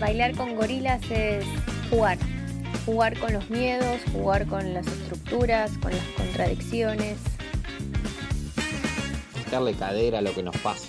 Bailar con gorilas es jugar, jugar con los miedos, jugar con las estructuras, con las contradicciones. Darle cadera a lo que nos pasa.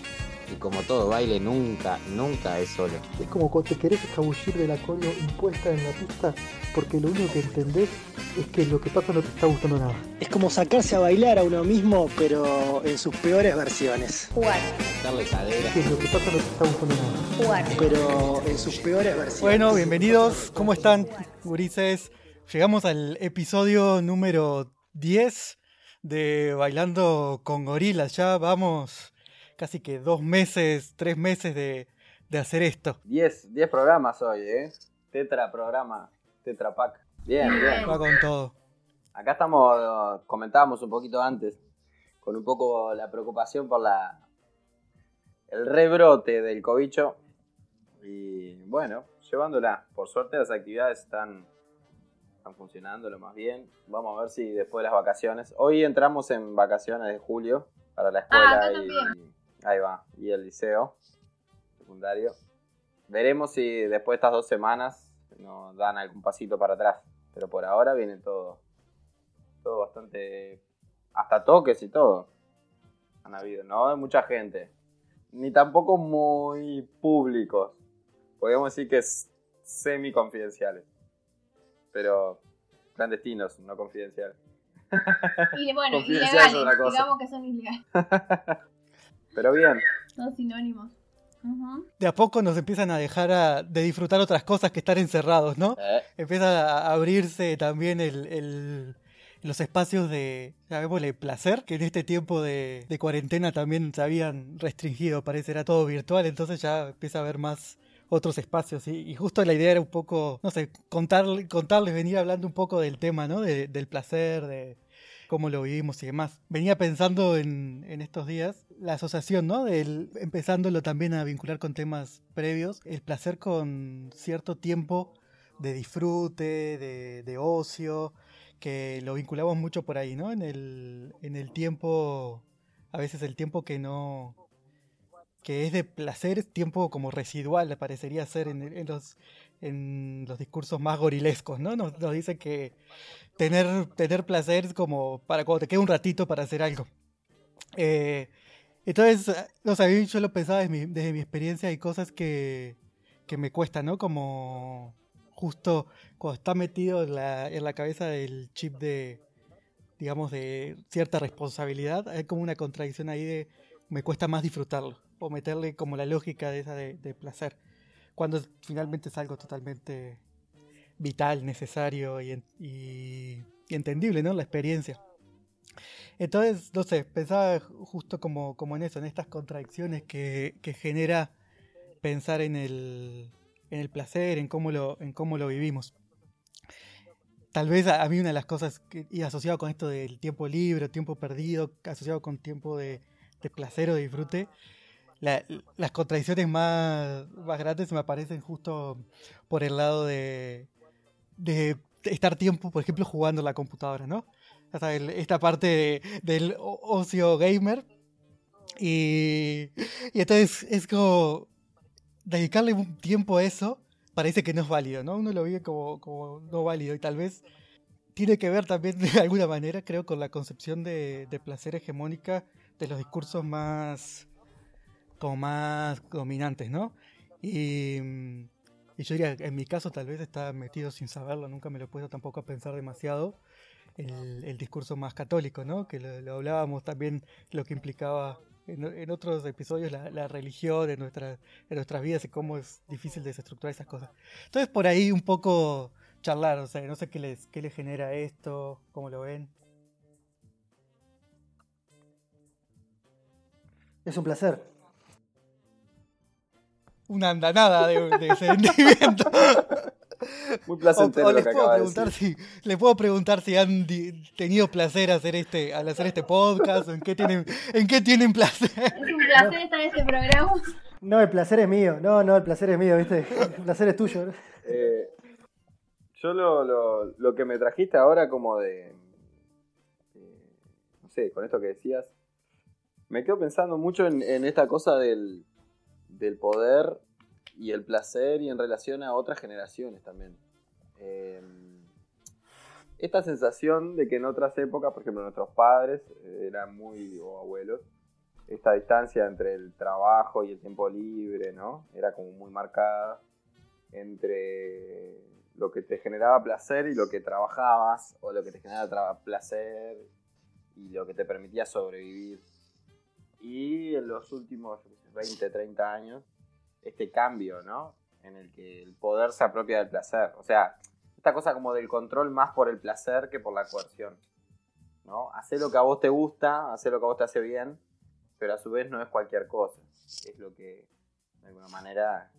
Y como todo baile, nunca, nunca es solo. Es como cuando te querés escabullir de la cola impuesta en la pista porque lo único que entendés es que lo que pasa no te está gustando nada. Es como sacarse a bailar a uno mismo, pero en sus peores versiones. Jugar, Darle cadera. Que lo que pasa no te está gustando nada. jugar. Pero en sus peores versiones. Bueno, bienvenidos. ¿Cómo están, gurises? Llegamos al episodio número 10 de Bailando con Gorilas. Ya vamos casi que dos meses, tres meses de, de hacer esto. 10, 10 programas hoy, ¿eh? Tetra programa, Tetra Pack. Bien, bien. Va con todo. Acá estamos, comentábamos un poquito antes, con un poco la preocupación por la el rebrote del cobicho. Y bueno, llevándola. Por suerte las actividades están, están funcionando lo más bien. Vamos a ver si después de las vacaciones. Hoy entramos en vacaciones de julio para la escuela Ah, y también. ahí va. Y el liceo secundario. Veremos si después de estas dos semanas nos dan algún pasito para atrás. Pero por ahora viene todo. Todo bastante. Hasta toques y todo. Han habido, ¿no? De mucha gente. Ni tampoco muy públicos. Podríamos decir que es semi confidenciales. Pero clandestinos, no confidenciales. Y bueno, ilegales, digamos que son ilegales, Pero bien. son sinónimos. De a poco nos empiezan a dejar a- de disfrutar otras cosas que estar encerrados, ¿no? Eh, Empieza a abrirse también el, el- los espacios de, llamémosle, placer, que en este tiempo de, de cuarentena también se habían restringido, parece, era todo virtual, entonces ya empieza a haber más otros espacios. Y, y justo la idea era un poco, no sé, contarle- contarles, venir hablando un poco del tema, ¿no? De- del placer, de cómo lo vivimos y demás. Venía pensando en, en estos días la asociación, ¿no? Del, empezándolo también a vincular con temas previos, el placer con cierto tiempo de disfrute, de, de ocio, que lo vinculamos mucho por ahí, ¿no? En el, en el tiempo, a veces el tiempo que no, que es de placer, tiempo como residual, parecería ser en los, en los discursos más gorilescos, ¿no? Nos, nos dice que tener, tener placer es como para cuando te queda un ratito para hacer algo. Eh, entonces, no sé, yo lo pensaba desde mi, experiencia, hay cosas que, que me cuestan, ¿no? Como justo cuando está metido en la, en la cabeza del chip de, digamos, de cierta responsabilidad, hay como una contradicción ahí de me cuesta más disfrutarlo, o meterle como la lógica de esa de placer, cuando finalmente es algo totalmente vital, necesario y, y- y entendible, ¿no? La experiencia. Entonces, no sé, pensaba justo como, como en eso, en estas contradicciones que, que genera pensar en el, en el placer, en cómo lo, en cómo lo vivimos. Tal vez a, a mí una de las cosas que, y asociado con esto del tiempo libre, tiempo perdido, asociado con tiempo de, de placer o de disfrute, la- las contradicciones más, más grandes me aparecen justo por el lado de, de estar tiempo, por ejemplo, jugando la computadora, ¿no? O sea, esta parte de- del ocio gamer. Y, y entonces es como dedicarle un tiempo a eso parece que no es válido, ¿no? Uno lo vive como, como no válido y tal vez tiene que ver también de alguna manera, creo, con la concepción de, de placer hegemónica de los discursos más como más dominantes, ¿no? Y, y yo diría, en mi caso tal vez está metido sin saberlo, nunca me lo he puesto tampoco a pensar demasiado, el, el discurso más católico, ¿no? Que lo, lo hablábamos también, lo que implicaba en, en otros episodios la, la religión en, nuestra, en nuestras vidas y cómo es difícil desestructurar esas cosas. Entonces por ahí un poco charlar, o sea, no sé qué les, qué les genera esto, cómo lo ven. Es un placer. Una andanada de, de sentimiento. Muy O, placentero o lo les que puedo acaba de preguntar decir. si les puedo preguntar si han di- tenido placer hacer este al hacer este podcast o en qué tienen en qué tienen placer. Es un placer estar en este programa. No, el placer es mío. No, no, el placer es mío, ¿viste? El placer es tuyo. Eh, Yo lo, lo, lo que me trajiste ahora como de, de- No sé, con esto que decías. Me quedo pensando mucho en, en esta cosa del, del poder y el placer y en relación a otras generaciones también. Eh, esta sensación de que en otras épocas, por ejemplo, nuestros padres eh, eran muy, o abuelos, esta distancia entre el trabajo y el tiempo libre, ¿no? Era como muy marcada entre lo que te generaba placer y lo que trabajabas, o lo que te generaba placer y lo que te permitía sobrevivir. Y en los últimos yo qué sé, 20, 30 años, este cambio, ¿no? En el que el poder se apropia del placer. O sea, esta cosa como del control más por el placer que por la coerción. ¿No? Hacer lo que a vos te gusta, hacer lo que a vos te hace bien, pero a su vez no es cualquier cosa. Es lo que, de alguna manera,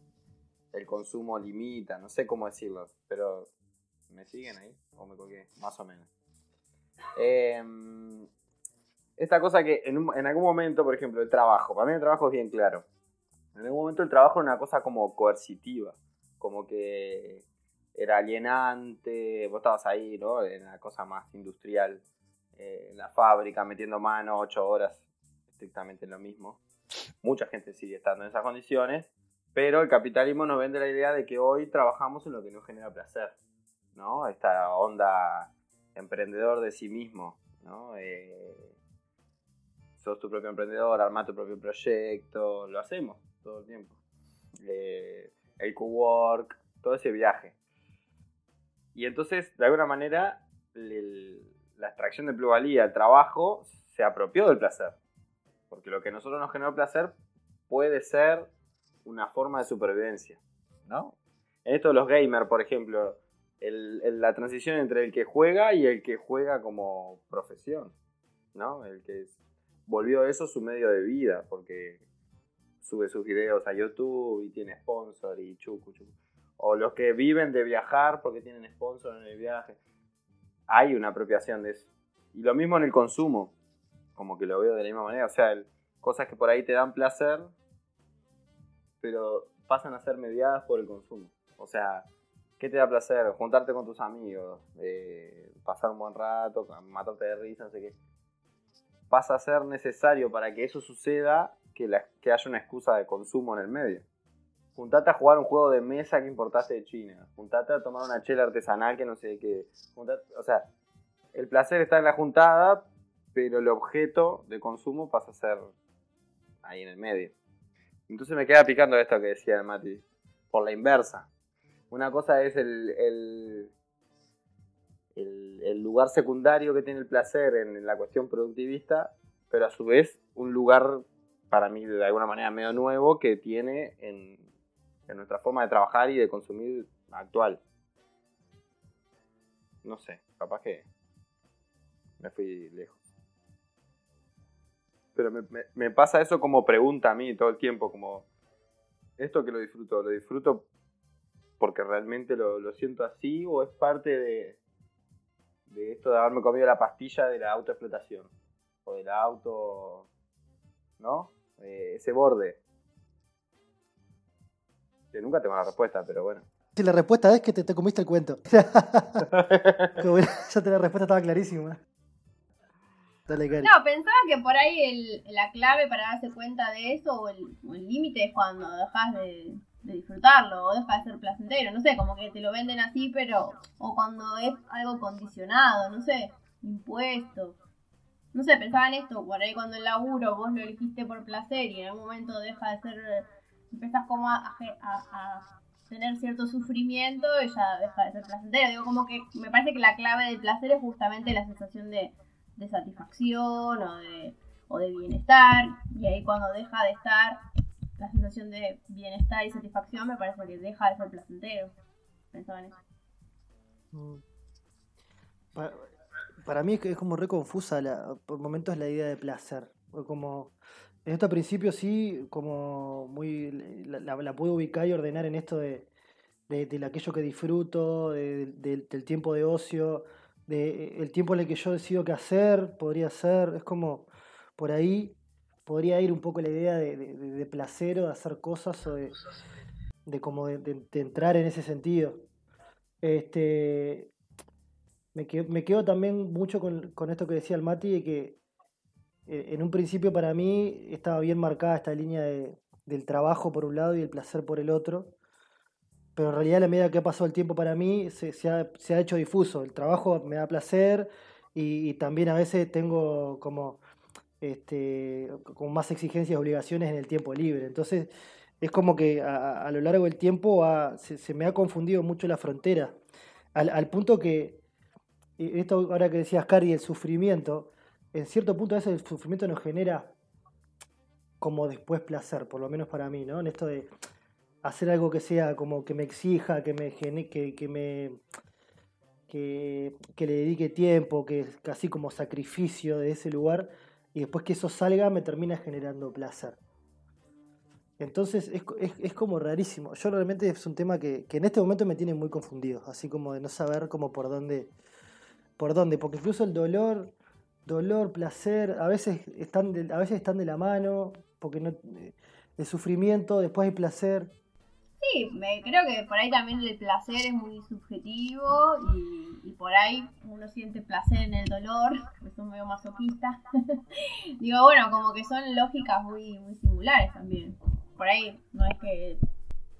el consumo limita. No sé cómo decirlo, pero ¿me siguen ahí? ¿O me colgué? Más o menos. Em, esta cosa que en, un- en algún momento, por ejemplo, el trabajo. Para mí el trabajo es bien claro. En algún momento el trabajo era una cosa como coercitiva. Como que era alienante. Vos estabas ahí, ¿no? En la cosa más industrial. eh, en la fábrica, metiendo mano ocho horas. Estrictamente en lo mismo. Mucha gente sigue estando en esas condiciones. Pero el capitalismo nos vende la idea de que hoy trabajamos en lo que nos genera placer. ¿No? Esta onda emprendedor de sí mismo. ¿no? Eh, sos tu propio emprendedor, arma tu propio proyecto, lo hacemos todo el tiempo. Eh, el co-work, todo ese viaje. Y entonces, de alguna manera, la extracción de plusvalía, el trabajo, se apropió del placer. Porque lo que a nosotros nos generó placer puede ser una forma de supervivencia. ¿no? En esto de los gamers, por ejemplo, la transición entre el que juega y el que juega como profesión. ¿no? El que volvió eso su medio de vida, porque sube sus videos a YouTube y tiene sponsor y chucu, chucu. O los que viven de viajar porque tienen sponsor en el viaje. Hay una apropiación de eso. Y lo mismo en el consumo, como que lo veo de la misma manera. O sea, el- cosas que por ahí te dan placer, pero pasan a ser mediadas por el consumo. O sea, ¿qué te da placer? Juntarte con tus amigos, eh, pasar un buen rato, matarte de risa, no sé qué pasa a ser necesario para que eso suceda que, que haya una excusa de consumo en el medio. Juntate a jugar un juego de mesa que importaste de China. Juntate a tomar una chela artesanal que no sé qué. Juntate- o sea, el placer está en la juntada, pero el objeto de consumo pasa a ser ahí en el medio. Entonces me queda picando esto que decía el Mati. Por la inversa. Una cosa es el, el- lugar secundario que tiene el placer en la cuestión productivista, pero a su vez un lugar para mí de alguna manera medio nuevo que tiene en, nuestra forma de trabajar y de consumir actual. No sé, capaz que me fui lejos. Pero me, pasa eso como pregunta a mí todo el tiempo, como esto que lo disfruto, ¿lo disfruto porque realmente lo siento así o es parte de, de esto de haberme comido la pastilla de la autoexplotación o del auto, ¿no? Eh, ese borde. Que nunca tengo la respuesta, pero bueno. Sí, la respuesta es que te, te comiste el cuento. Como ya te la respuesta estaba clarísima. Dale. No, pensaba que por ahí el- la clave para darse cuenta de eso o el o el límite es cuando dejas de, de disfrutarlo o deja de ser placentero. No sé, como que te lo venden así, pero. O cuando es algo condicionado, no sé, impuesto. No sé, pensaba en esto, por ahí cuando el laburo vos lo elegiste por placer y en algún momento deja de ser. Empezás como a, tener cierto sufrimiento y ya deja de ser placentero. Digo, como que me parece que la clave del placer es justamente la sensación de, de satisfacción o de, o de bienestar. Y ahí cuando deja de estar la sensación de bienestar y satisfacción, me parece que deja de ser placentero. Pensaba en eso. Mm. Pa- Para, mí es, es como re confusa la, por momentos la idea de placer. Como, en esto al principio sí, como muy la, la, la puedo ubicar y ordenar en esto de, de, de aquello que disfruto, de- del- del tiempo de ocio, de el tiempo en el que yo decido qué hacer, podría ser, es como por ahí podría ir un poco la idea de, placer o de hacer cosas o de, como de, entrar en ese sentido. Este, me, quedo, también mucho con, esto que decía el Mati, de que eh, en un principio para mí estaba bien marcada esta línea de, del trabajo por un lado y el placer por el otro. Pero en realidad, a la medida que ha pasado el tiempo para mí, se, ha, se ha hecho difuso. El trabajo me da placer y también a veces tengo como, este, como más exigencias y obligaciones en el tiempo libre. Entonces, es como que a, lo largo del tiempo se, me ha confundido mucho la frontera. Al, punto que, y esto ahora que decías, Cari, el sufrimiento, en cierto punto a veces el sufrimiento nos genera como después placer, por lo menos para mí, ¿no? En esto de hacer algo que sea como que me exija, que me que, que me que, que le dedique tiempo, que es casi como sacrificio de ese lugar, y después que eso salga me termina generando placer. Entonces es, es, es como rarísimo. Yo realmente es un tema que, que en este momento me tiene muy confundido, así como de no saber como por dónde, por dónde, porque incluso el dolor, dolor, placer, a veces están de, a veces están de la mano, porque no, eh, el sufrimiento, después hay placer. Me, creo que por ahí también el placer es muy subjetivo y, por ahí uno siente placer en el dolor, que son medio masoquistas. Digo, bueno, como que son lógicas muy, muy singulares también. Por ahí no es que.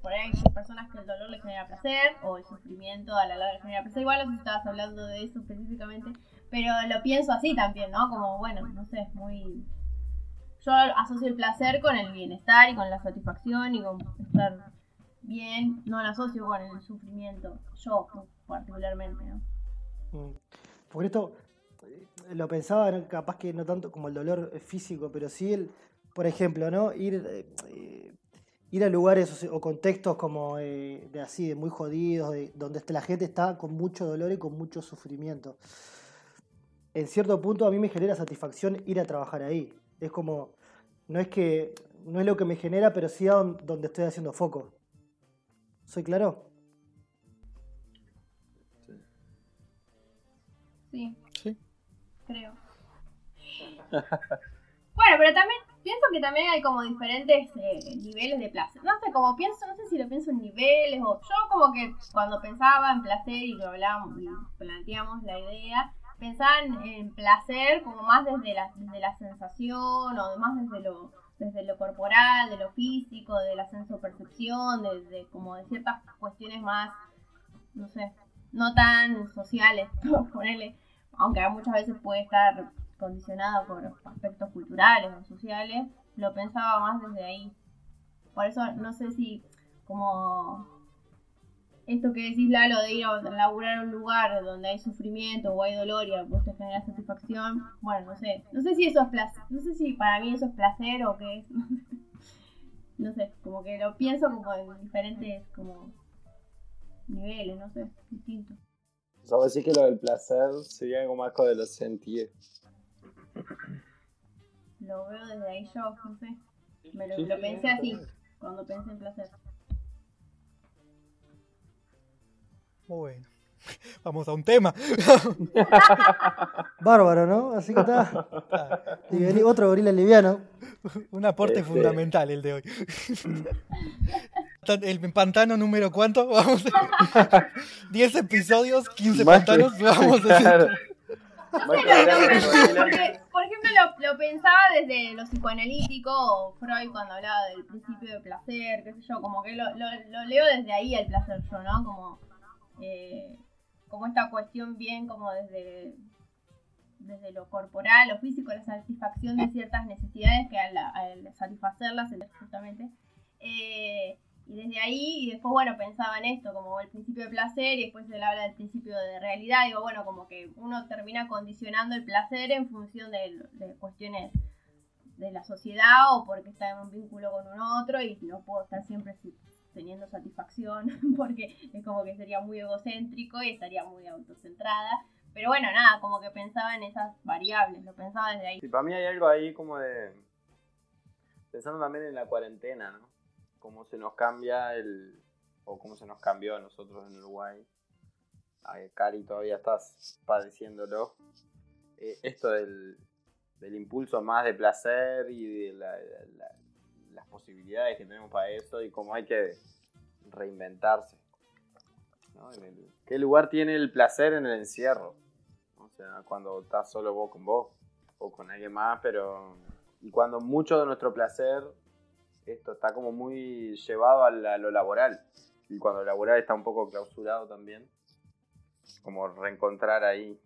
Por ahí hay personas que el dolor les genera placer o el sufrimiento a la larga les genera placer. Igual no sé si estabas hablando de eso específicamente, pero lo pienso así también, ¿no? Como, bueno, no sé, muy. Yo asocio el placer con el bienestar y con la satisfacción y con estar bien, no lo asocio con el sufrimiento, yo particularmente, ¿no? Mm. Por esto eh, lo pensaba, capaz que no tanto como el dolor físico, pero sí el, por ejemplo, ¿no? Ir, eh, eh, ir a lugares o contextos como eh, de así, de muy jodidos, de- donde la gente está con mucho dolor y con mucho sufrimiento. En cierto punto a mí me genera satisfacción ir a trabajar ahí. Es como, no es que, no es lo que me genera, pero sí a don- donde estoy haciendo foco. ¿Soy claro? Sí, Sí. creo. Bueno, pero también pienso que también hay como diferentes eh, niveles de placer. No sé, como pienso, no sé si lo pienso en niveles o yo como que cuando pensaba en placer y lo hablábamos planteamos la idea, pensaba en, en placer como más desde la, desde la sensación o más desde lo desde lo corporal, de lo físico, de la sensopercepción, de, de como de ciertas cuestiones más, no sé, no tan sociales, ponerle, aunque muchas veces puede estar condicionado por aspectos culturales o sociales, lo pensaba más desde ahí. Por eso no sé si como esto que decís Lalo de ir a laburar a un lugar donde hay sufrimiento o hay dolor y a vos te genera satisfacción, bueno, no sé, no sé si eso es placer, no sé si para mí eso es placer o qué es, no sé, como que lo pienso como en diferentes como niveles, no sé, distintos. O sea, vos decís que lo del placer sería algo más de los sentidos. Lo veo desde ahí yo, no sé. Me lo, Sí, lo pensé sí, así, sí. cuando pensé en placer. Bueno, vamos a un tema. Bárbaro, ¿no? Así que está. Liberi- Otro gorila liviano. Un aporte Este- fundamental el de hoy. El pantano número cuánto? Vamos. 10 episodios, 15 Más que- pantanos. Vamos a gorila. porque, por ejemplo, lo, lo pensaba desde lo psicoanalítico o Freud cuando hablaba del principio de placer, qué sé yo, como que lo, lo, lo leo desde ahí el placer yo, ¿no? Como, eh, como esta cuestión bien como desde, desde lo corporal, lo físico, la satisfacción de ciertas necesidades que al, al satisfacerlas justamente. eh, y desde ahí, y después, bueno, pensaba en esto, como el principio de placer, y después él habla del principio de realidad. Digo, bueno, como que uno termina condicionando el placer en función de, de cuestiones de la sociedad o porque está en un vínculo con un otro y no puedo estar siempre si- teniendo satisfacción porque es como que sería muy egocéntrico y estaría muy autocentrada. Pero bueno, nada, como que pensaba en esas variables, lo pensaba desde ahí. Sí, para mí hay algo ahí como de. Pensando también en la cuarentena, ¿no? Cómo se nos cambia el. O cómo se nos cambió a nosotros en Uruguay. Ay, Cari, todavía estás padeciéndolo. Eh, esto del, del impulso más de placer y de la- las posibilidades que tenemos para eso y cómo hay que reinventarse. ¿no? ¿Qué lugar tiene el placer en el encierro? O sea, cuando estás solo vos con vos o con alguien más, pero... Y cuando mucho de nuestro placer, esto está como muy llevado a, la- lo laboral. Y cuando lo laboral está un poco clausurado también, como reencontrar ahí,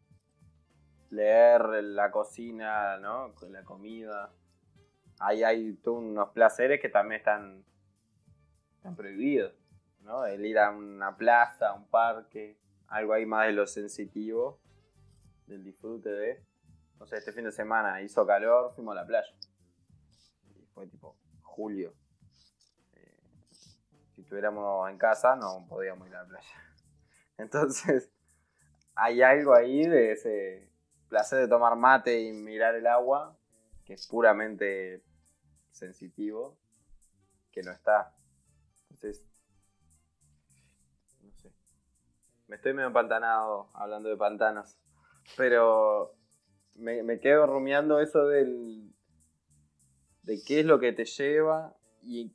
leer la cocina, ¿no? La comida. Ahí hay unos placeres que también están, están prohibidos, ¿no? El ir a una plaza, a un parque, algo ahí más de lo sensitivo, del disfrute de... No sé, este fin de semana hizo calor, fuimos a la playa. Y fue tipo julio. Eh, si estuviéramos en casa no podíamos ir a la playa. Entonces, hay algo ahí de ese placer de tomar mate y mirar el agua, que es puramente sensitivo, que no está. Entonces, no sé. Me estoy medio empantanado hablando de pantanos, pero me, quedo rumiando eso del de qué es lo que te lleva y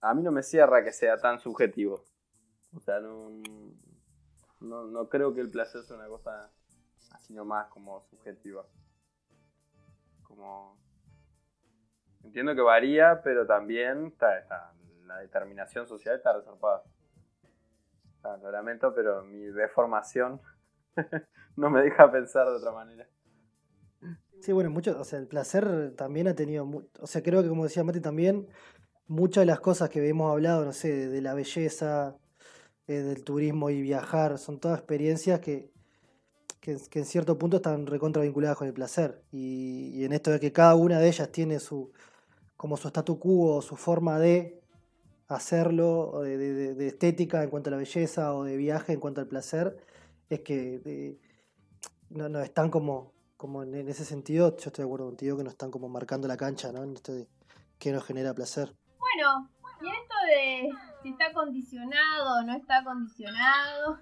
a mí no me cierra que sea tan subjetivo. O sea, no, no, no creo que el placer sea una cosa así nomás como subjetiva. Entiendo que varía, pero también la determinación social está reservada. Sea, lo lamento, pero mi deformación no me deja pensar de otra manera. Sí, bueno, mucho, o sea, el placer también ha tenido, o sea, creo que como decía Mati también, muchas de las cosas que hemos hablado, no sé, de, de la belleza, eh, del turismo y viajar, son todas experiencias que, que, en cierto punto están recontra vinculadas con el placer. Y, en esto de que cada una de ellas tiene su, como su statu quo, su forma de hacerlo, o de, de- estética en cuanto a la belleza, o de viaje en cuanto al placer, es que no, no están como, como en, ese sentido, yo estoy de acuerdo contigo que no están como marcando la cancha, ¿no? En esto de que nos genera placer. Bueno, y esto de si está condicionado o no está condicionado,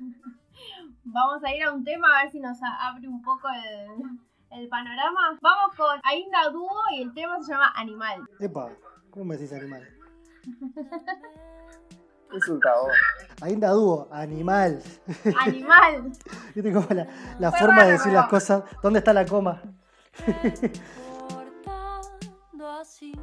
vamos a ir a un tema a ver si nos abre un poco el, el panorama. Vamos con Ainda Dúo y el tema se llama Animal. Epa, ¿cómo me decís animal? Es un tabú. Ainda dúo, animal. Animal. Viste como la, forma de decir las cosas. ¿Dónde está la coma? Portando así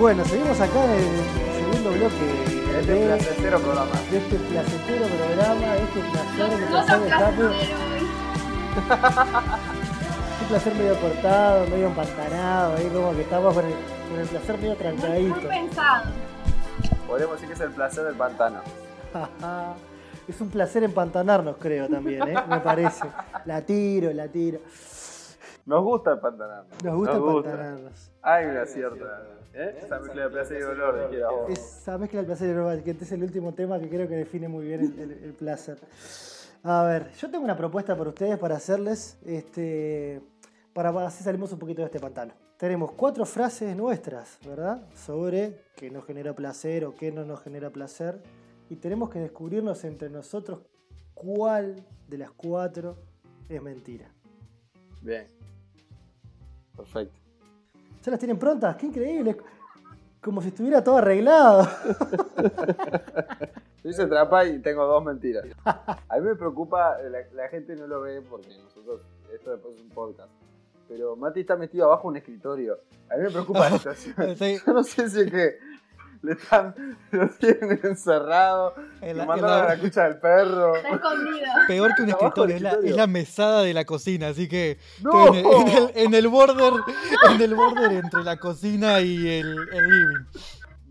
Bueno, seguimos acá en el segundo bloque Este de, es placentero programa. de este placentero programa, de este placer, de No placer de. Un placer medio cortado, medio empantanado, ahí como que estamos con el, con el placer medio Muy, trancadito. muy pensado. Podemos decir que es el placer del pantano. es un placer empantanarnos, creo también, ¿eh? me parece. La tiro, la tiro. Nos gusta el pantanano. Nos gusta empantanarnos. Hay una cierta. ¿Eh? Esa mezcla de placer y dolor. Esa mezcla del placer y normal, que este es el último tema que creo que define muy bien el, el- el placer. A ver, yo tengo una propuesta para ustedes para hacerles, este, para para así salimos un poquito de este pantano. Tenemos cuatro frases nuestras, ¿verdad? Sobre qué nos genera placer o qué no nos genera placer. Y tenemos que descubrirnos entre nosotros cuál de las cuatro es mentira. Bien. Perfecto. ¿Ya las tienen prontas? ¡Qué increíble! Como si estuviera todo arreglado. Yo hice trampa y tengo dos mentiras. A mí me preocupa, la, la gente no lo ve porque nosotros, esto después es un podcast. Pero Mati está metido abajo de un escritorio. A mí me preocupa la situación. Sí. Yo no sé si es que le están, lo tienen encerrado, En le la- en mandaron la- a la cucha del perro. Está escondido. Peor que un escritorio, es la, escritorio. es la mesada de la cocina, así que ¡No! en, el, en el- en el border, en el border entre la cocina y el, el living.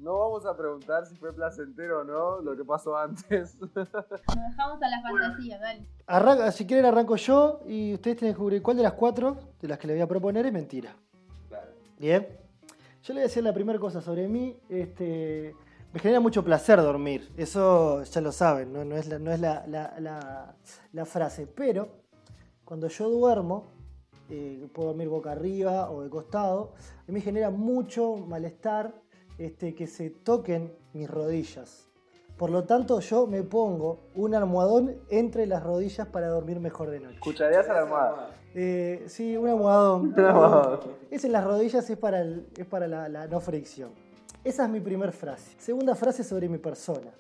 No vamos a preguntar si fue placentero o no lo que pasó antes. Nos dejamos a la fantasía, dale. Arranca, si quieren arranco yo y ustedes tienen que descubrir cuál de las cuatro de las que les voy a proponer es mentira. Bien. Yo le voy a decir la primera cosa sobre mí. Este, me genera mucho placer dormir. Eso ya lo saben, no, es, la frase. Pero cuando yo duermo, eh, puedo dormir boca arriba o de costado, a mí me genera mucho malestar este, que se toquen mis rodillas. Por lo tanto, yo me pongo un almohadón entre las rodillas para dormir mejor de noche. ¿Escucharías a la almohada? Eh, sí, un almohadón. Un almohadón. Es en las rodillas, es para, el- es para la, la no fricción. Esa es mi primera frase. Segunda frase sobre mi persona.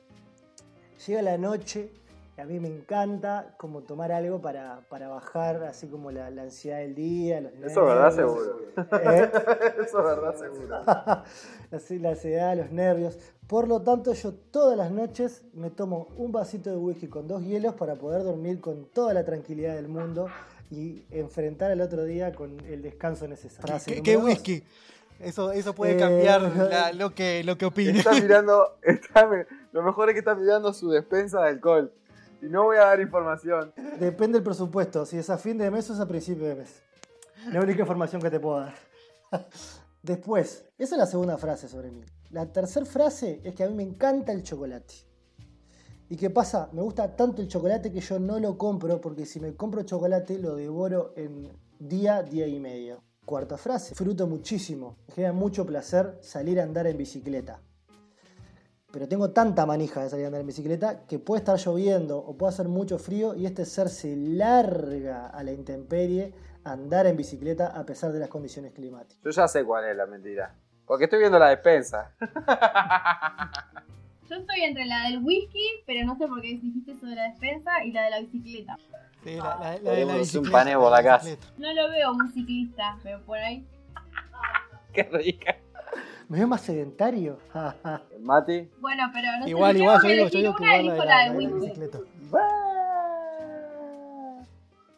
Llega la noche y a mí me encanta como tomar algo para, para bajar así como la, la ansiedad del día. los Eso es verdad nervios. seguro. ¿Eh? Eso es verdad seguro. Así, la ansiedad, los nervios. Por lo tanto, yo todas las noches me tomo un vasito de whisky con dos hielos para poder dormir con toda la tranquilidad del mundo y enfrentar al otro día con el descanso necesario. ¿Qué, qué whisky? Eso, eso puede Eh, cambiar la- lo, que, lo que opine. Está mirando, está lo mejor es que está mirando su despensa de alcohol. Y no voy a dar información. Depende del presupuesto, si es a fin de mes o es a principio de mes. La única información que te puedo dar. Después, esa es la segunda frase sobre mí. La tercera frase es que a mí me encanta el chocolate. ¿Y qué pasa? Me gusta tanto el chocolate que yo no lo compro porque si me compro chocolate lo devoro en día, día y medio. Cuarta frase, disfruto muchísimo. Me genera mucho placer salir a andar en bicicleta. Pero tengo tanta manija de salir a andar en bicicleta que puede estar lloviendo o puede hacer mucho frío y este ser se larga a la intemperie a andar en bicicleta a pesar de las condiciones climáticas. Yo ya sé cuál es la mentira. Porque estoy viendo la despensa. Yo estoy entre la del whisky, pero no sé por qué dijiste eso de la despensa, y la de la bicicleta. Sí, la, la- la de la hacer un bicicleta, paneo por la casa. bicicleta. No lo veo muy ciclista, pero por ahí. Qué rica. ¿Me veo más sedentario? Mati. Bueno, pero no sé. Igual, si igual, yo digo, yo elegir digo que una, igual la de la, de bicicleta.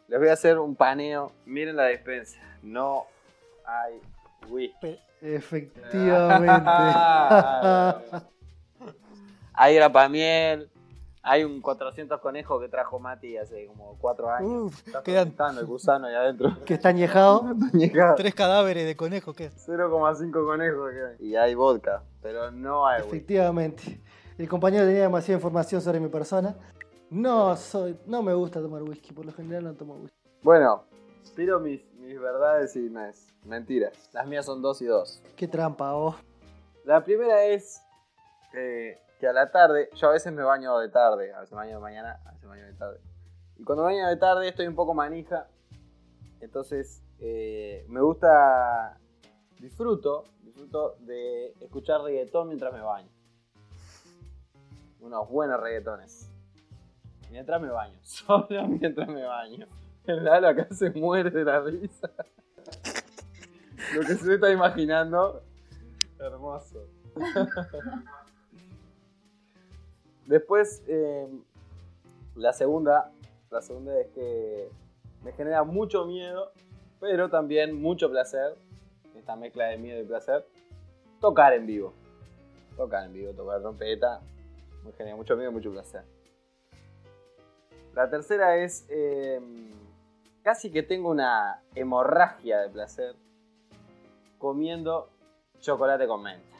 Les voy a hacer un paneo. Miren la despensa. No hay whisky. Efectivamente. hay grapamiel. Hay un 400 conejos que trajo Mati hace como 4 años. Uf, Está quedan el gusano ahí adentro. que está añejado. tres cadáveres de conejo. ¿qué? 0,5 conejos. Y hay vodka, pero no hay whisky. Efectivamente. El compañero tenía demasiada información sobre mi persona. No soy, no me gusta tomar whisky, por lo general no tomo whisky. Bueno, tiro mis, mis verdades y mis mentiras. Las mías son dos y dos. Qué trampa, vos. La primera es eh, que a la tarde, yo a veces me baño de tarde, a veces me baño de mañana, a veces me baño de tarde. Y cuando me baño de tarde estoy un poco manija, entonces eh, me gusta, disfruto, disfruto de escuchar reggaetón mientras me baño. Unos buenos reggaetones. Mientras me baño, solo mientras me baño. El Lalo acá se muere de la risa. Lo que se está imaginando Hermoso. Después, eh, la segunda, la segunda es que me genera mucho miedo, pero también mucho placer. Esta mezcla de miedo y placer. Tocar en vivo. Tocar en vivo, tocar trompeta. Me genera mucho miedo y mucho placer. La tercera es eh, casi que tengo una hemorragia de placer comiendo chocolate con menta.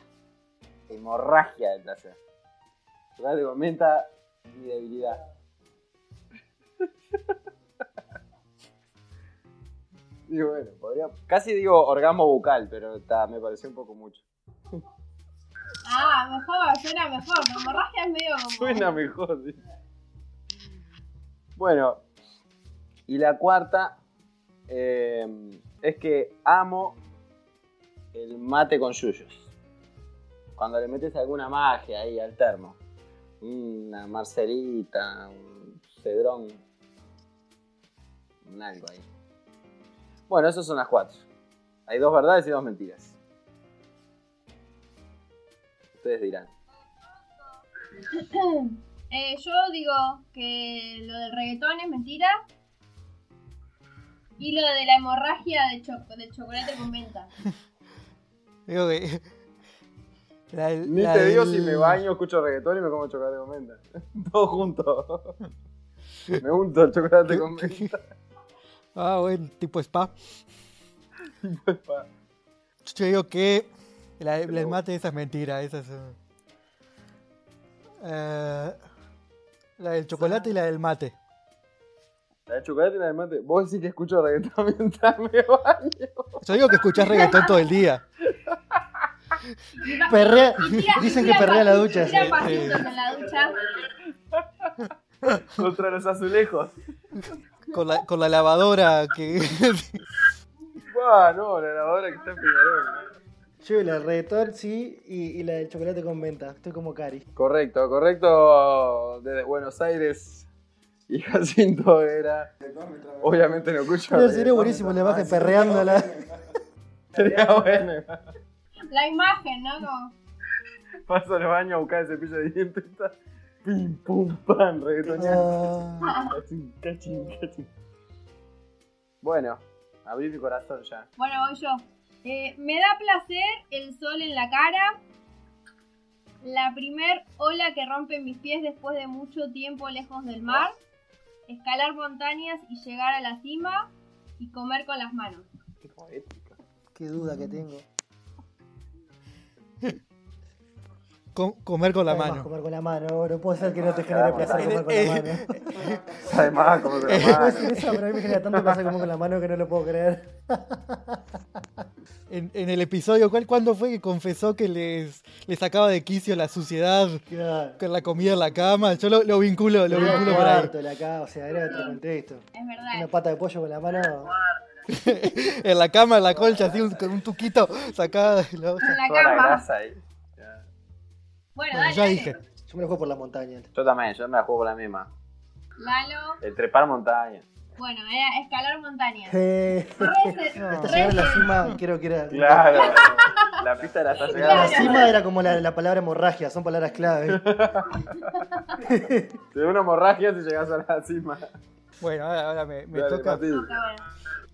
Hemorragia de placer. Chocolate con menta, mi debilidad. Y bueno, podría. Casi digo orgasmo bucal, pero ta, me pareció un poco mucho. Ah, mejor, suena mejor. Hemorragia es medio como. Suena mejor, sí. Bueno, y la cuarta eh, es que amo el mate con yuyos. Cuando le metes alguna magia ahí al termo. Una marcelita, un cedrón. Un algo ahí. Bueno, esas son las cuatro. Hay dos verdades y dos mentiras. Ustedes dirán. Eh, yo digo que lo del reggaetón es mentira. Y lo de la hemorragia de, cho- de chocolate con menta. Digo que. La del- Ni la te digo del- si me baño, escucho reggaetón y me como chocolate con menta. Todo junto. me unto el chocolate con menta. Ah, bueno, tipo spa. Pues, pa. Yo digo que la, la del mate esa es mentira, esa es... uh, eh, la del chocolate y la del mate. La de chocolate y la de mate. Vos decís que escucho reggaetón mientras me baño. Yo digo que escuchás reggaetón todo el día. Perrea- tira- dicen que perrea la ducha, Tira pasitos en la ducha. Contra los azulejos. Con la, con la lavadora que... Buah, no, la lavadora que está en Peñarol. Yo la reggaetón, sí, y, y la del chocolate con menta. Estoy como Cari. Correcto, correcto. Desde Buenos Aires. Y Jacinto era. Obviamente no escucho. Pero sería buenísimo la imagen perreándola. Sería bueno. La imagen, ¿no? Como, Paso al baño a buscar el cepillo de dientes. está Pim, pum, pam, reggaetoneando. Ah, Cachín, cachín, cachín. Bueno, abrí mi corazón ya. Bueno, voy yo. Eh, me da placer el sol en la cara. La primer ola que rompe mis pies después de mucho tiempo lejos del mar. Escalar montañas y llegar a la cima. Y comer con las manos. Qué poético. qué duda que tengo. Com- comer con la Además, mano. comer con la mano. No puede ser que no te genere placer comer con Eh, la mano. Además, como que la Puedo mano. decir eso, pero a mí me genera tanto placer comer con la mano que no lo puedo creer. En, en el episodio, ¿cuál, ¿cuándo fue que confesó que les, les sacaba de quicio la suciedad Claro. con la comida en la cama? Yo lo, lo vinculo, lo Era vinculo acá, o sea, era otro contexto. Es verdad. Una pata de pollo con la mano. en la cama, en la colcha, así un- con un tuquito sacada de la. En la Toda la cama. grasa ahí. Ya. Bueno, Bueno, dale, ya dale. dije. Yo me lo juego por la montaña. Yo también, yo me la juego con la misma. Lalo. El trepar montaña. Bueno, era escalar montañas. Eh, Re- hasta llegar a la cima, creo que era. Claro. La pista la está La llegando. cima era como la, la palabra hemorragia, son palabras clave. Te da una hemorragia si llegas a la cima. Bueno, ahora, ahora me, me Dale, toca. Matilde.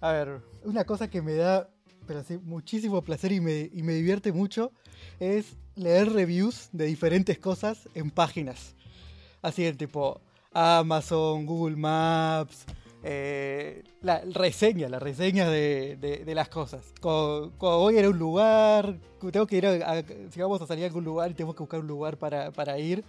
A ver, una cosa que me da pero sí, muchísimo placer y me, y me divierte mucho es leer reviews de diferentes cosas en páginas. Así en tipo Amazon, Google Maps, eh, la reseña, la reseña de, de- de las cosas. Cuando, cuando voy a un lugar, tengo que ir a, a- si vamos a salir a algún lugar y tenemos que buscar un lugar para, para ir.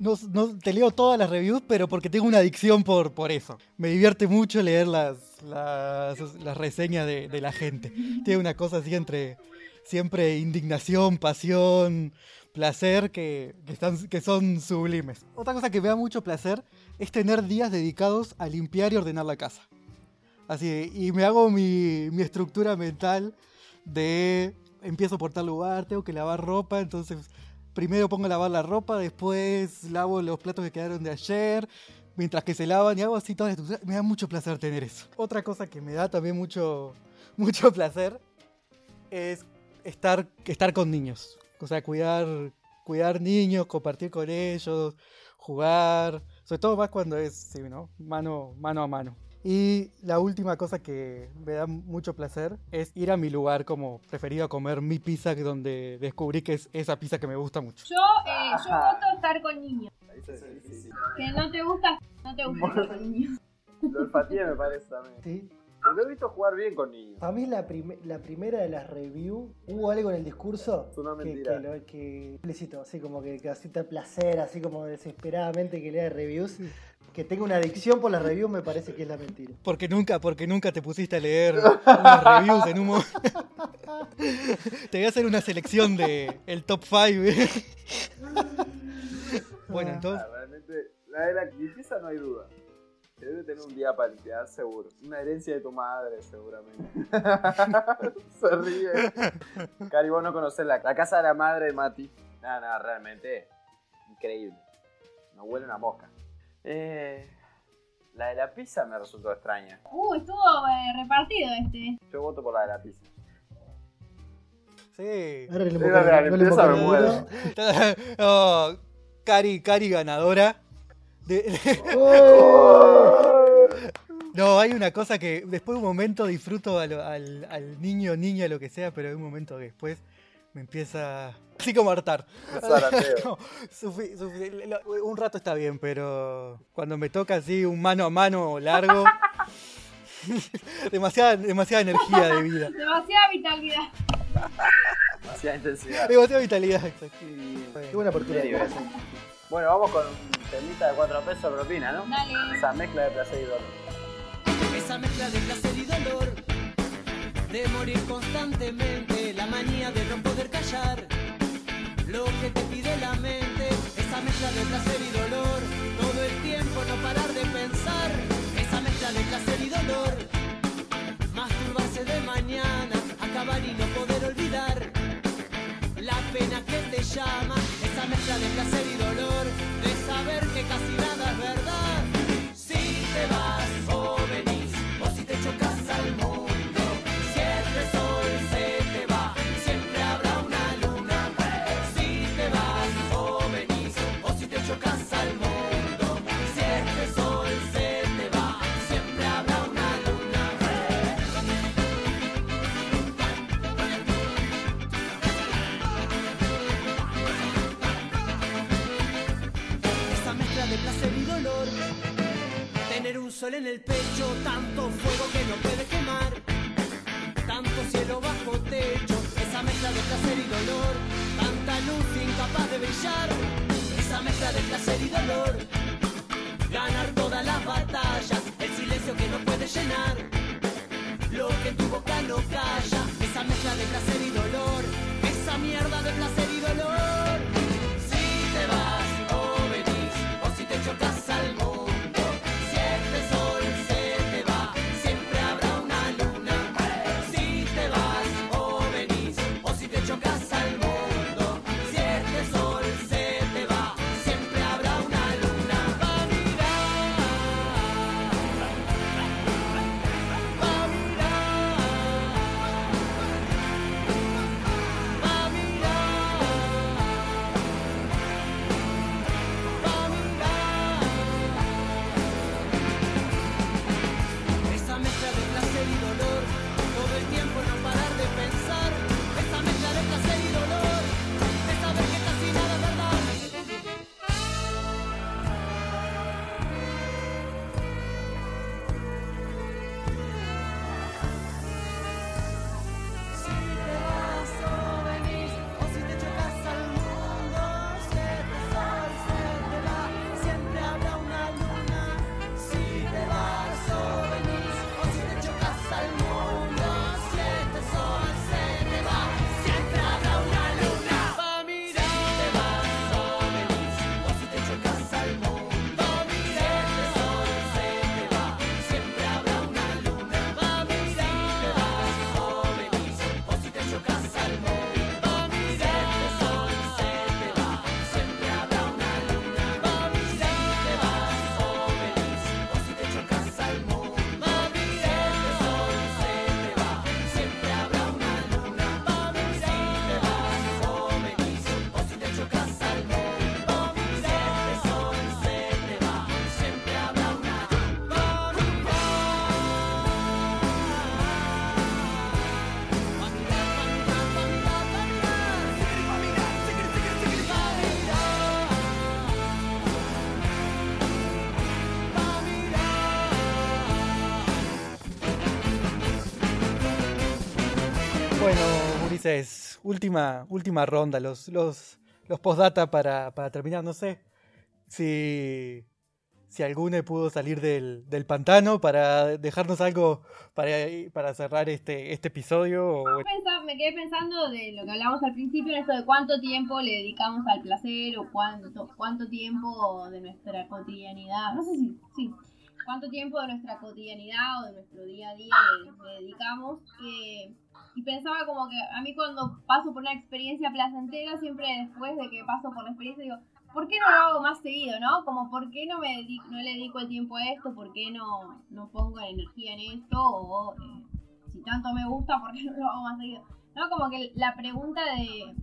No, no- te leo todas las reviews, pero porque tengo una adicción por, por eso. Me divierte mucho leer las, las, las reseñas de, la gente. Tiene una cosa así entre siempre indignación, pasión, placer, que, que, están, que son sublimes. Otra cosa que me da mucho placer es tener días dedicados a limpiar y ordenar la casa. Así, y me hago mi, mi estructura mental de empiezo por tal lugar, tengo que lavar ropa, entonces primero pongo a lavar la ropa, después lavo los platos que quedaron de ayer, mientras que se lavan y hago así toda la estructura. Me da mucho placer tener eso. Otra cosa que me da también mucho, mucho placer es estar, estar con niños. O sea, cuidar, cuidar niños, compartir con ellos, jugar. Sobre todo más cuando es sí, ¿no? mano, mano a mano. Y la última cosa que me da mucho placer es ir a mi lugar como preferido a comer mi pizza, donde descubrí que es esa pizza que me gusta mucho. Yo, eh, yo voto estar con niños. Que no te gusta, no te gusta con niños. Lo olfateé me parece también. Sí. Pero lo he visto jugar bien con niños. Para mí la, prime- la primera de las reviews, hubo algo en el discurso Es una que, mentira. que, lo, que explícito, así como que casi te placer, así como desesperadamente que lea reviews. Que tenga una adicción por las reviews me parece que es la mentira. Porque nunca, porque nunca te pusiste a leer unas reviews en un mo- Te voy a hacer una selección de el top 5. Bueno, entonces. Ah, realmente, la de la limpieza no hay duda. Se debe tener un día para limpiar, seguro. Una herencia de tu madre, seguramente. Se ríe. Cari, vos no conocés la, la casa de la madre de Mati. Nada, nada, realmente increíble. No huele una mosca. Eh, la de la pizza me resultó extraña. Uh, estuvo eh, repartido este. Yo voto por la de la pizza. Sí. Ahora le Sí, invoca- la no Cari, Cari ganadora. De- ¡Oh! no, hay una cosa que después de un momento disfruto al, al- al niño, niña, lo que sea, pero hay un momento que después me empieza así como a hartar. Un zarandeo. No, sufi- sufi- lo- un rato está bien, pero cuando me toca así un mano a mano largo, demasiada, demasiada energía de vida. Demasiada vitalidad. Demasiada intensidad. Demasiada vitalidad, exacto. Qué buena apertura. Bueno, vamos con un temita de 4 pesos propina, ¿no? Dale. Esa mezcla de placer y dolor. Esa mezcla de placer y dolor, de morir constantemente, la manía de no poder callar, lo que te pide la mente, esa mezcla de placer y dolor, todo el tiempo no parar de pensar, esa mezcla de placer y dolor, masturbarse de mañana, acabar y no poder pena que te llama, esa mezcla de placer y dolor, de saber que casi nada es verdad. Si te vas o venís, o si te chocas sol en el pecho, tanto fuego que no puede quemar, tanto cielo bajo techo, esa mezcla de placer y dolor, tanta luz incapaz de brillar, esa mezcla de placer y dolor. Ulises, última, última ronda, los, los, los postdata para, para terminar. No sé si, si alguno pudo salir del, del pantano para dejarnos algo para, para cerrar este, este episodio. me quedé pensando de lo que hablamos al principio, en esto de cuánto tiempo le dedicamos al placer o cuánto, cuánto tiempo de nuestra cotidianidad, no sé si, sí, cuánto tiempo de nuestra cotidianidad o de nuestro día a día le, le dedicamos. eh, y pensaba como que a mí cuando paso por una experiencia placentera, siempre después de que paso por la experiencia digo, ¿por qué no lo hago más seguido, no? Como, ¿por qué no, me dedico- no le dedico el tiempo a esto? ¿Por qué no, no pongo energía en esto? O eh, si tanto me gusta, ¿por qué no lo hago más seguido? ¿No? Como que la pregunta de,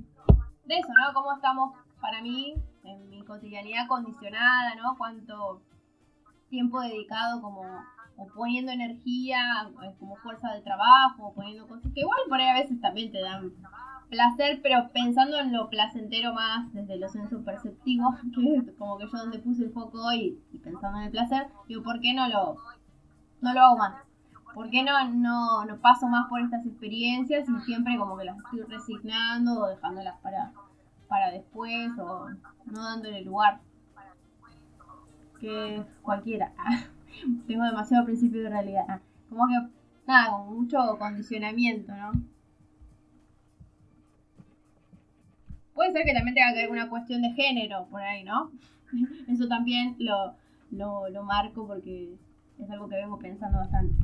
de eso, ¿no? ¿Cómo estamos, para mí, en mi cotidianidad condicionada, ¿no? ¿Cuánto tiempo dedicado como o poniendo energía eh, como fuerza de trabajo, o poniendo cosas que igual por ahí a veces también te dan placer, pero pensando en lo placentero más desde lo senso perceptivo, que es como que yo donde puse el foco hoy y pensando en el placer, digo, ¿por qué no lo, no lo hago más? ¿Por qué no, no, no paso más por estas experiencias y siempre como que las estoy resignando o dejándolas para, para después o no dándole lugar? Que cualquiera. Tengo demasiado principio de realidad. Ah, Como que, nada, con mucho condicionamiento, ¿no? Puede ser que también tenga que ver una cuestión de género por ahí, ¿no? Eso también lo, lo, lo marco porque es algo que vengo pensando bastante.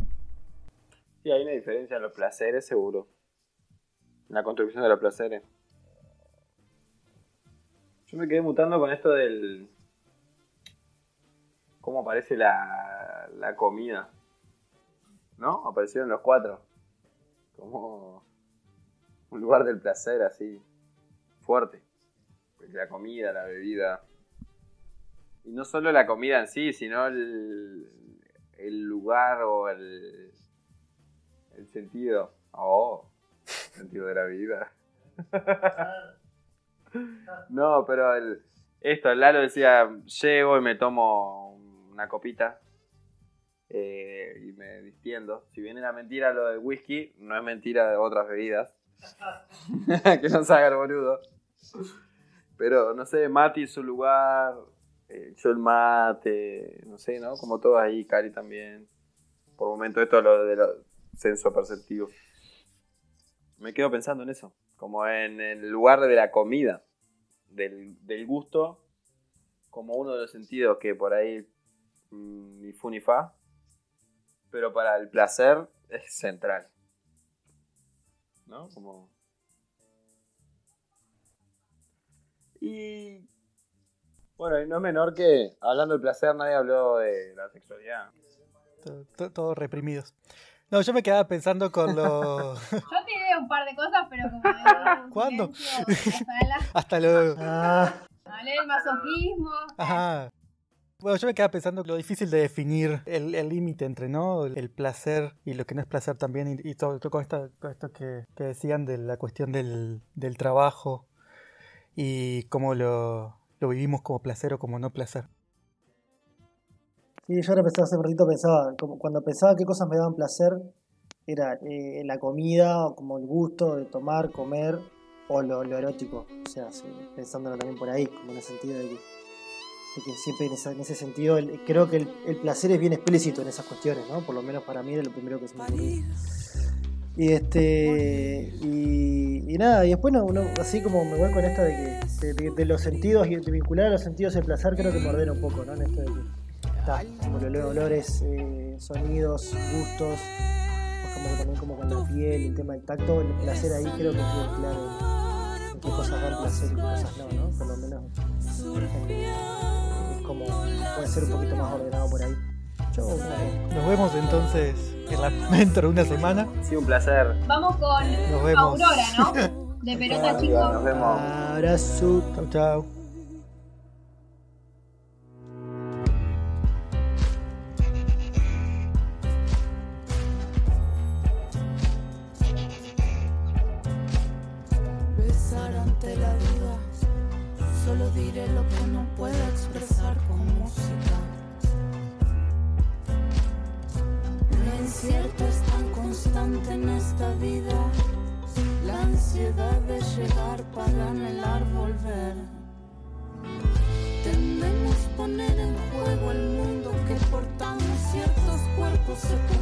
Sí, hay una diferencia en los placeres, seguro. La construcción de los placeres. Yo me quedé mutando con esto del. cómo aparece la, la comida. ¿No? Aparecieron los cuatro. Como. un lugar del placer así. fuerte. Pues La comida, la bebida. Y no solo la comida en sí, sino el, el lugar o el, el sentido. Oh, sentido de la vida. no, pero el, esto, el Lalo decía, llego y me tomo una copita eh, y me distiendo. Si bien era mentira lo del whisky, no es mentira de otras bebidas. que no se haga el boludo. Pero no sé, Mati su lugar, eh, yo el mate, no sé, ¿no? Como todos ahí, Cari también. Por momento esto es lo de lo senso perceptivo. Me quedo pensando en eso, como en el lugar de la comida, del, del gusto, como uno de los sentidos que por ahí mm, ni fu ni fa, pero para el placer es central. ¿No? Como... Y bueno, y no es menor que, hablando del placer, nadie habló de la sexualidad. to- to- Todos reprimidos. No, yo me quedaba pensando con los. Yo tiré un par de cosas, pero como ¿Cuándo? silencio, Rafaela, Hasta lo. Ah, hablé del masoquismo. Ajá. Bueno, yo me quedaba pensando lo difícil de definir el límite entre ¿no? el, placer y lo que no es placer también, y, todo, con, esto, con esto que, que decían de la cuestión del, del trabajo y cómo lo, lo vivimos como placer o como no placer. sí, yo ahora hace un ratito, pensaba, como cuando pensaba qué cosas me daban placer, era eh, la comida, o como el gusto de tomar, comer, o lo, lo erótico. O sea, sí, pensándolo también por ahí, como en el sentido de que, de que siempre en, esa- en ese sentido, el- creo que el, el placer es bien explícito en esas cuestiones, ¿no? Por lo menos para mí era lo primero que se me ocurrió. Y este y, y nada, y después no, uno, así como me voy con esto de que de, de- de los sentidos y de vincular a los sentidos el placer creo que me ordena un poco, ¿no? En esto de que está, como los olores, eh, sonidos, gustos, pues como también como con la piel, el tema del tacto, el placer ahí creo que es claro qué cosas dan placer y qué cosas no, ¿no? Por lo menos como puede ser un poquito más ordenado por ahí. Yo, nada, Nos vemos entonces en la dentro de una semana. Sí, un placer. Vamos con Nos vemos. Aurora, ¿no? De pelota Nos chico. vemos. abrazo. Chau, chau. Support.